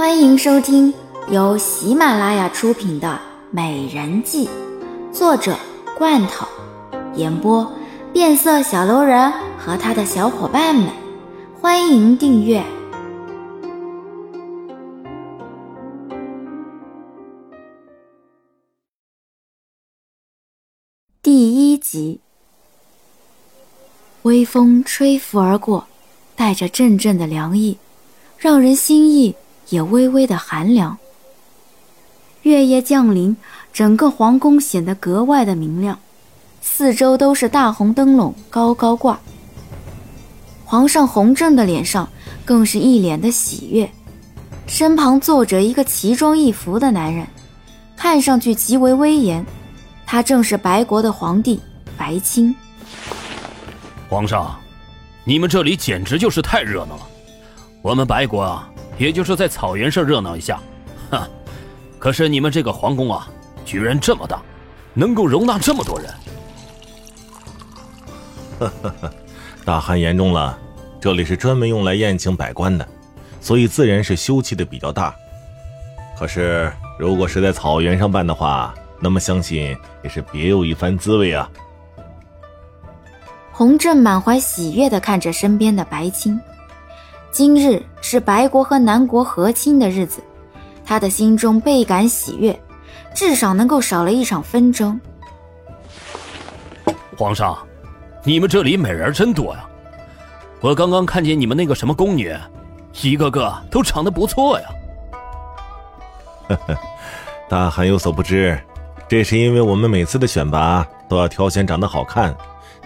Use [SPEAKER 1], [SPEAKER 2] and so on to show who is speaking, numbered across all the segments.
[SPEAKER 1] 欢迎收听由喜马拉雅出品的《美人计》，作者罐头，演播变色小楼人和他的小伙伴们。欢迎订阅第一集。微风吹拂而过，带着阵阵的凉意，让人心意也微微的寒凉。月夜降临，整个皇宫显得格外的明亮，四周都是大红灯笼高高挂。皇上弘正的脸上更是一脸的喜悦，身旁坐着一个奇装异服的男人，看上去极为威严。他正是白国的皇帝白青。
[SPEAKER 2] 皇上，你们这里简直就是太热闹了。我们白国啊，也就是在草原上热闹一下，哈。可是你们这个皇宫啊，居然这么大，能够容纳这么多人。
[SPEAKER 3] 呵呵呵，大汗严重了。这里是专门用来宴请百官的，所以自然是修葺的比较大。可是如果是在草原上办的话，那么相信也是别有一番滋味啊。
[SPEAKER 1] 洪震满怀喜悦的看着身边的白青，今日是白国和南国和亲的日子，他的心中倍感喜悦，至少能够少了一场纷争。
[SPEAKER 2] 皇上，你们这里美人真多呀！我刚刚看见你们那个什么宫女，一个个都长得不错呀。
[SPEAKER 3] 呵呵，大汗有所不知，这是因为我们每次的选拔都要挑选长得好看。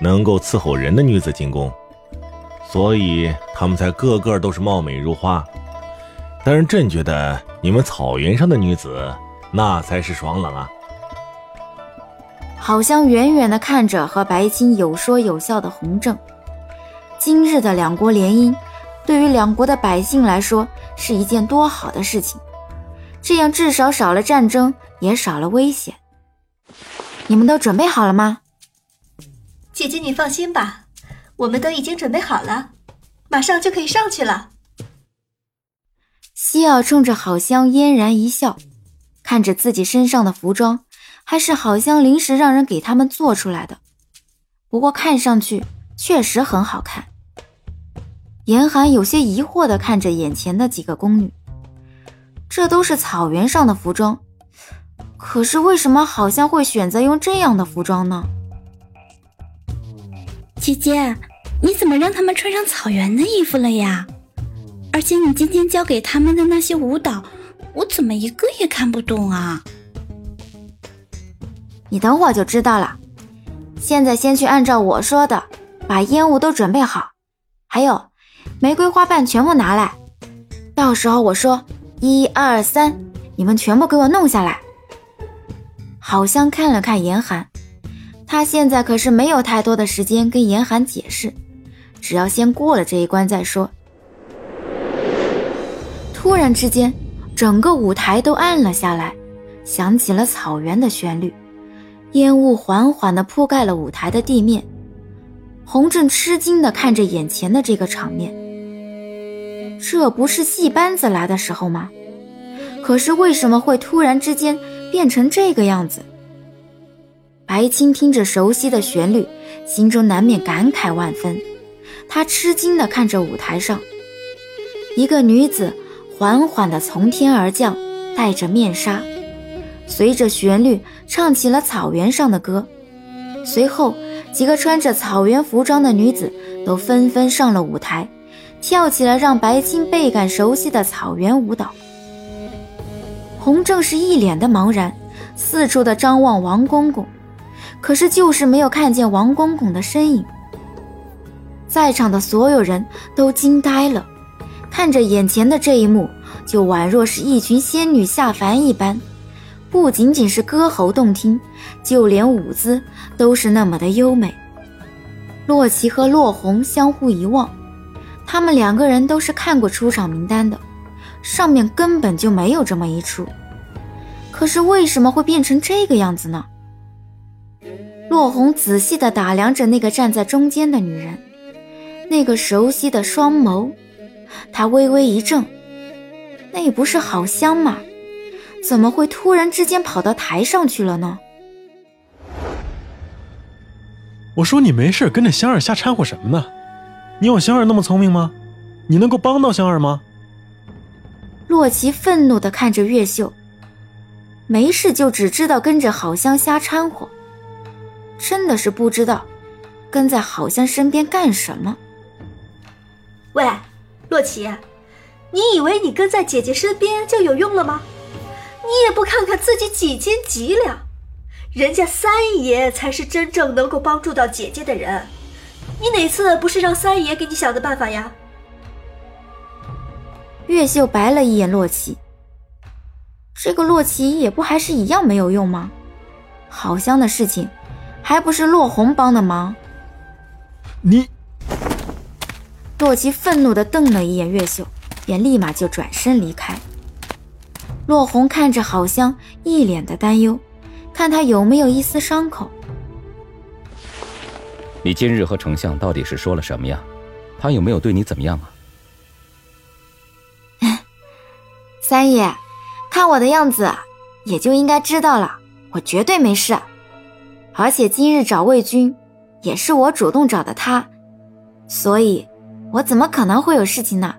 [SPEAKER 3] 能够伺候人的女子进宫，所以他们才个个都是貌美如花。但是朕觉得你们草原上的女子，那才是爽朗啊！
[SPEAKER 1] 好像远远的看着和白青有说有笑的洪正。今日的两国联姻，对于两国的百姓来说是一件多好的事情。这样至少少了战争，也少了危险。你们都准备好了吗？
[SPEAKER 4] 姐姐，你放心吧，我们都已经准备好了，马上就可以上去了。
[SPEAKER 1] 西尔冲着好香嫣然一笑，看着自己身上的服装，还是好香临时让人给他们做出来的，不过看上去确实很好看。严寒有些疑惑地看着眼前的几个宫女，这都是草原上的服装，可是为什么好像会选择用这样的服装呢？
[SPEAKER 5] 姐姐，你怎么让他们穿上草原的衣服了呀？而且你今天教给他们的那些舞蹈，我怎么一个也看不懂啊？
[SPEAKER 1] 你等会儿就知道了。现在先去按照我说的，把烟雾都准备好，还有玫瑰花瓣全部拿来。到时候我说一二三，你们全部给我弄下来。好像看了看严寒。他现在可是没有太多的时间跟严寒解释，只要先过了这一关再说。突然之间，整个舞台都暗了下来，响起了草原的旋律，烟雾缓缓地铺盖了舞台的地面。洪正吃惊地看着眼前的这个场面，这不是戏班子来的时候吗？可是为什么会突然之间变成这个样子？白青听着熟悉的旋律，心中难免感慨万分。他吃惊地看着舞台上，一个女子缓缓地从天而降，戴着面纱，随着旋律唱起了草原上的歌。随后，几个穿着草原服装的女子都纷纷上了舞台，跳起了让白青倍感熟悉的草原舞蹈。洪正是一脸的茫然，四处的张望王公公。可是，就是没有看见王公公的身影。在场的所有人都惊呆了，看着眼前的这一幕，就宛若是一群仙女下凡一般。不仅仅是歌喉动听，就连舞姿都是那么的优美。洛奇和洛红相互一望，他们两个人都是看过出场名单的，上面根本就没有这么一出。可是为什么会变成这个样子呢？洛红仔细地打量着那个站在中间的女人，那个熟悉的双眸，她微微一怔，那不是好香吗？怎么会突然之间跑到台上去了呢？
[SPEAKER 6] 我说你没事跟着香儿瞎掺和什么呢？你有香儿那么聪明吗？你能够帮到香儿吗？
[SPEAKER 1] 洛奇愤怒地看着月秀，没事就只知道跟着好香瞎掺和，真的是不知道跟在好香身边干什么。
[SPEAKER 4] 喂，洛奇，你以为你跟在姐姐身边就有用了吗？你也不看看自己几斤几两，人家三爷才是真正能够帮助到姐姐的人。你哪次不是让三爷给你想的办法呀？
[SPEAKER 1] 月秀白了一眼洛奇，这个洛奇也不还是一样没有用吗？好香的事情，还不是洛红帮的忙？
[SPEAKER 6] 你，
[SPEAKER 1] 洛奇愤怒的瞪了一眼月秀，便立马就转身离开。洛红看着好香，一脸的担忧，看他有没有一丝伤口。
[SPEAKER 7] 你今日和丞相到底是说了什么呀？他有没有对你怎么样啊？
[SPEAKER 1] 三爷，看我的样子，也就应该知道了，我绝对没事。而且今日找魏军，也是我主动找的他，所以，我怎么可能会有事情呢？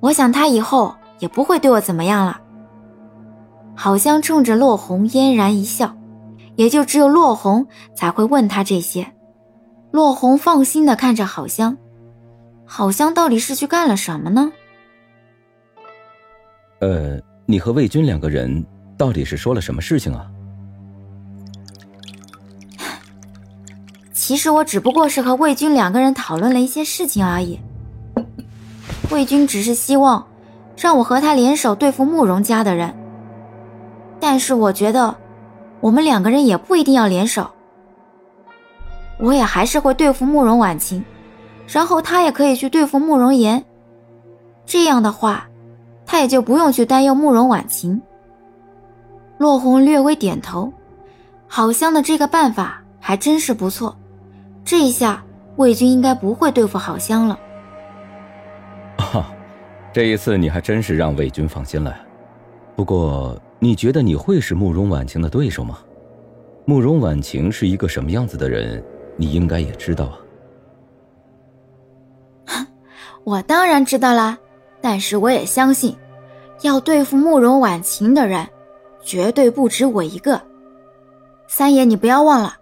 [SPEAKER 1] 我想他以后也不会对我怎么样了。好像冲着落红嫣然一笑，也就只有落红才会问他这些。落红放心的看着好香，好香到底是去干了什么呢？
[SPEAKER 7] 呃，你和魏军两个人到底是说了什么事情啊？
[SPEAKER 1] 其实我只不过是和魏军两个人讨论了一些事情而已。魏军只是希望让我和他联手对付慕容家的人，但是我觉得我们两个人也不一定要联手。我也还是会对付慕容婉晴，然后他也可以去对付慕容岩。这样的话。他也就不用去担忧慕容婉晴。落红略微点头，好香的这个办法还真是不错。这一下魏军应该不会对付好香了。
[SPEAKER 7] 哈，这一次你还真是让魏军放心了。不过，你觉得你会是慕容婉晴的对手吗？慕容婉晴是一个什么样子的人，你应该也知道
[SPEAKER 1] 啊。我当然知道啦。但是我也相信，要对付慕容婉晴的人，绝对不止我一个。三爷，你不要忘了，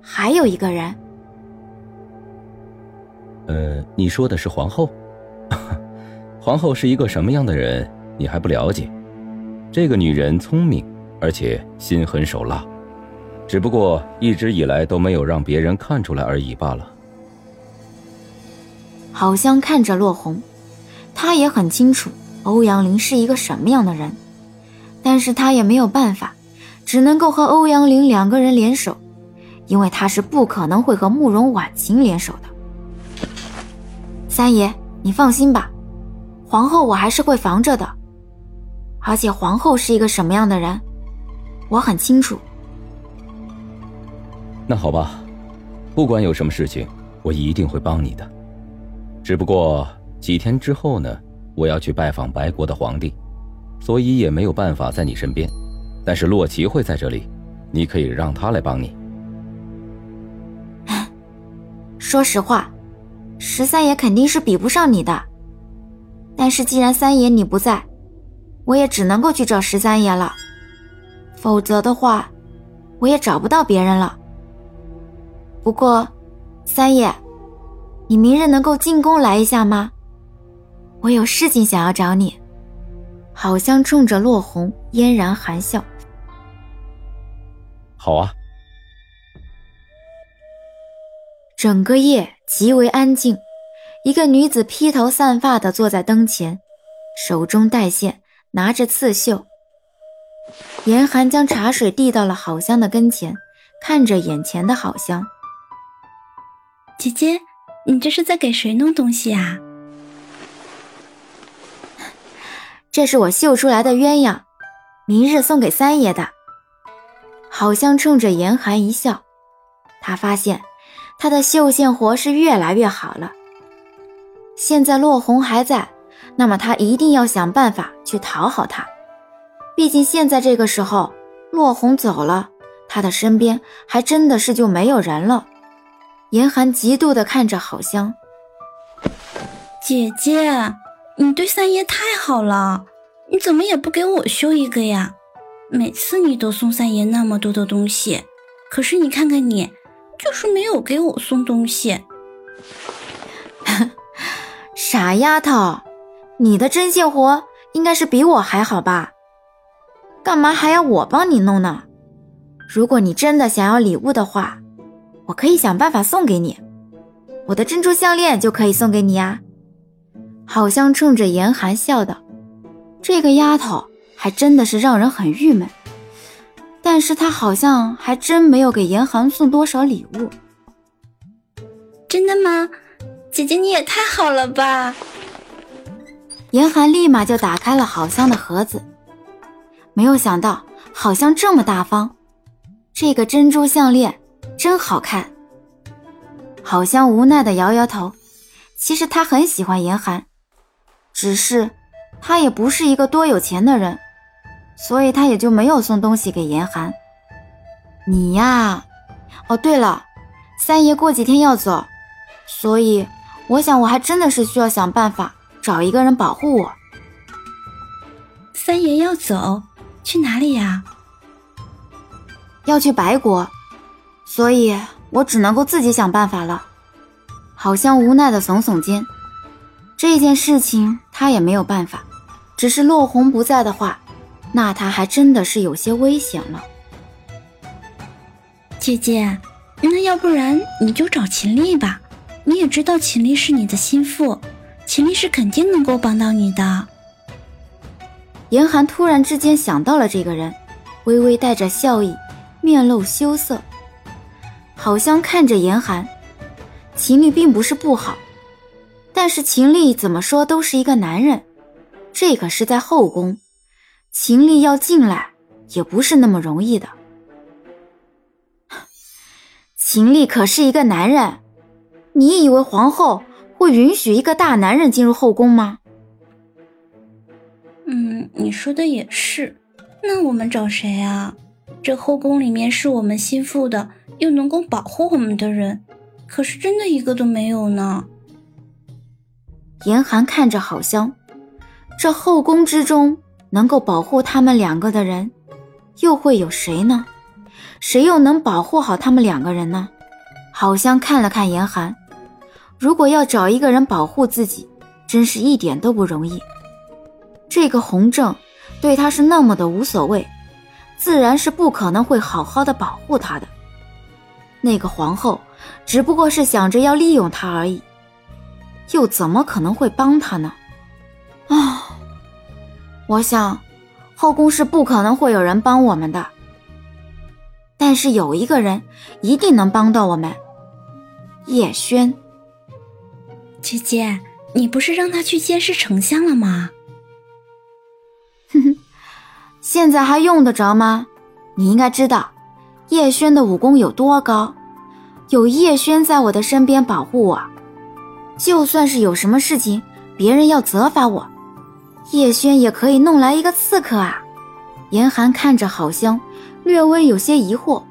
[SPEAKER 1] 还有一个人。
[SPEAKER 7] 呃，你说的是皇后？皇后是一个什么样的人？你还不了解？这个女人聪明，而且心狠手辣，只不过一直以来都没有让别人看出来而已罢了。
[SPEAKER 1] 好像看着落红。他也很清楚欧阳林是一个什么样的人，但是他也没有办法，只能够和欧阳林两个人联手，因为他是不可能会和慕容婉晴联手的。三爷，你放心吧，皇后我还是会防着的，而且皇后是一个什么样的人，我很清楚。
[SPEAKER 7] 那好吧，不管有什么事情，我一定会帮你的，只不过。几天之后呢，我要去拜访白国的皇帝，所以也没有办法在你身边。但是洛奇会在这里，你可以让他来帮你。
[SPEAKER 1] 说实话，十三爷肯定是比不上你的。但是既然三爷你不在，我也只能够去找十三爷了。否则的话，我也找不到别人了。不过，三爷，你明日能够进宫来一下吗？我有事情想要找你，好像冲着落红嫣然含笑。
[SPEAKER 7] 好啊。
[SPEAKER 1] 整个夜极为安静，一个女子披头散发的坐在灯前，手中带线，拿着刺绣。严寒将茶水递到了好香的跟前，看着眼前的好香，
[SPEAKER 5] 姐姐，你这是在给谁弄东西啊？
[SPEAKER 1] 这是我绣出来的鸳鸯，明日送给三爷的。好香冲着严寒一笑，他发现他的绣线活是越来越好了。现在落红还在，那么他一定要想办法去讨好她。毕竟现在这个时候，落红走了，他的身边还真的是就没有人了。严寒嫉妒地看着好香，
[SPEAKER 5] 姐姐，你对三爷太好了，你怎么也不给我修一个呀？每次你都送三爷那么多的东西，可是你看看你，就是没有给我送东西。
[SPEAKER 1] 傻丫头，你的针线活应该是比我还好吧？干嘛还要我帮你弄呢？如果你真的想要礼物的话，我可以想办法送给你。我的珍珠项链就可以送给你呀。好像冲着严寒笑道：“这个丫头还真的是让人很郁闷。”但是他好像还真没有给严寒送多少礼物。
[SPEAKER 5] 真的吗？姐姐你也太好了吧！
[SPEAKER 1] 严寒立马就打开了好香的盒子，没有想到好香这么大方，这个珍珠项链真好看。好香无奈的摇摇头，其实他很喜欢严寒，只是他也不是一个多有钱的人，所以他也就没有送东西给严寒。你呀，哦对了，三爷过几天要走，所以。我想，我还真的是需要想办法找一个人保护我。
[SPEAKER 5] 三爷要走，去哪里呀？
[SPEAKER 1] 要去白国，所以我只能够自己想办法了。好像无奈的耸耸肩，这件事情他也没有办法。只是落红不在的话，那他还真的是有些危险了。
[SPEAKER 5] 姐姐，那要不然你就找秦丽吧。你也知道秦丽是你的心腹，秦丽是肯定能够帮到你的。
[SPEAKER 1] 严寒突然之间想到了这个人，微微带着笑意，面露羞涩，好像看着严寒。秦丽并不是不好，但是秦丽怎么说都是一个男人，这可是在后宫，秦丽要进来也不是那么容易的。秦丽可是一个男人。你以为皇后会允许一个大男人进入后宫吗？
[SPEAKER 5] 嗯，你说的也是。那我们找谁啊？这后宫里面是我们心腹的，又能够保护我们的人，可是真的一个都没有呢。
[SPEAKER 1] 严寒看着好香，这后宫之中能够保护他们两个的人，又会有谁呢？谁又能保护好他们两个人呢？好香看了看严寒。如果要找一个人保护自己，真是一点都不容易。这个洪正对他是那么的无所谓，自然是不可能会好好的保护他的。那个皇后只不过是想着要利用他而已，又怎么可能会帮他呢？啊，我想后宫是不可能会有人帮我们的，但是有一个人一定能帮到我们，叶轩。
[SPEAKER 5] 姐姐，你不是让他去监视丞相了吗？
[SPEAKER 1] 哼哼，现在还用得着吗？你应该知道，叶轩的武功有多高，有叶轩在我的身边保护我，就算是有什么事情，别人要责罚我，叶轩也可以弄来一个刺客啊。严寒看着好香，略微有些疑惑，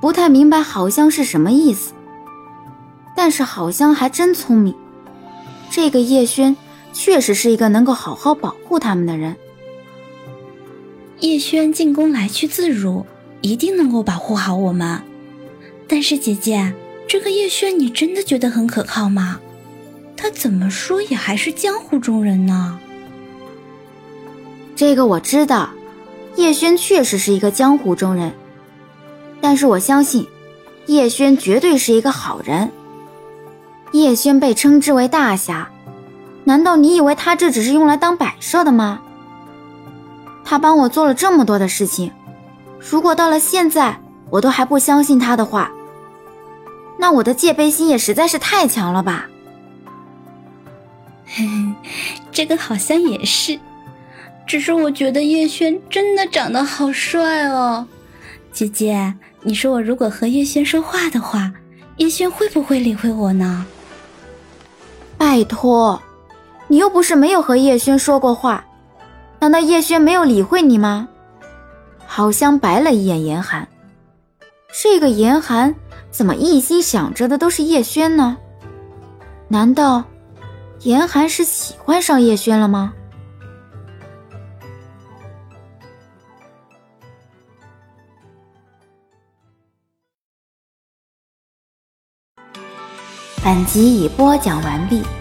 [SPEAKER 1] 不太明白好香是什么意思。但是好香还真聪明。这个叶轩确实是一个能够好好保护他们的人。
[SPEAKER 5] 叶轩进宫来去自如，一定能够保护好我们。但是姐姐，这个叶轩你真的觉得很可靠吗？他怎么说也还是江湖中人呢。
[SPEAKER 1] 这个我知道，叶轩确实是一个江湖中人，但是我相信，叶轩绝对是一个好人。叶轩被称之为大侠，难道你以为他这只是用来当摆设的吗？他帮我做了这么多的事情，如果到了现在我都还不相信他的话，那我的戒备心也实在是太强了吧？
[SPEAKER 5] 嘿嘿，这个好像也是，只是我觉得叶轩真的长得好帅哦。姐姐，你说我如果和叶轩说话的话，叶轩会不会理会我呢？
[SPEAKER 1] 拜托，你又不是没有和叶轩说过话，难道叶轩没有理会你吗？郝香白了一眼严寒，这个严寒怎么一心想着的都是叶轩呢？难道严寒是喜欢上叶轩了吗？本集已播讲完毕。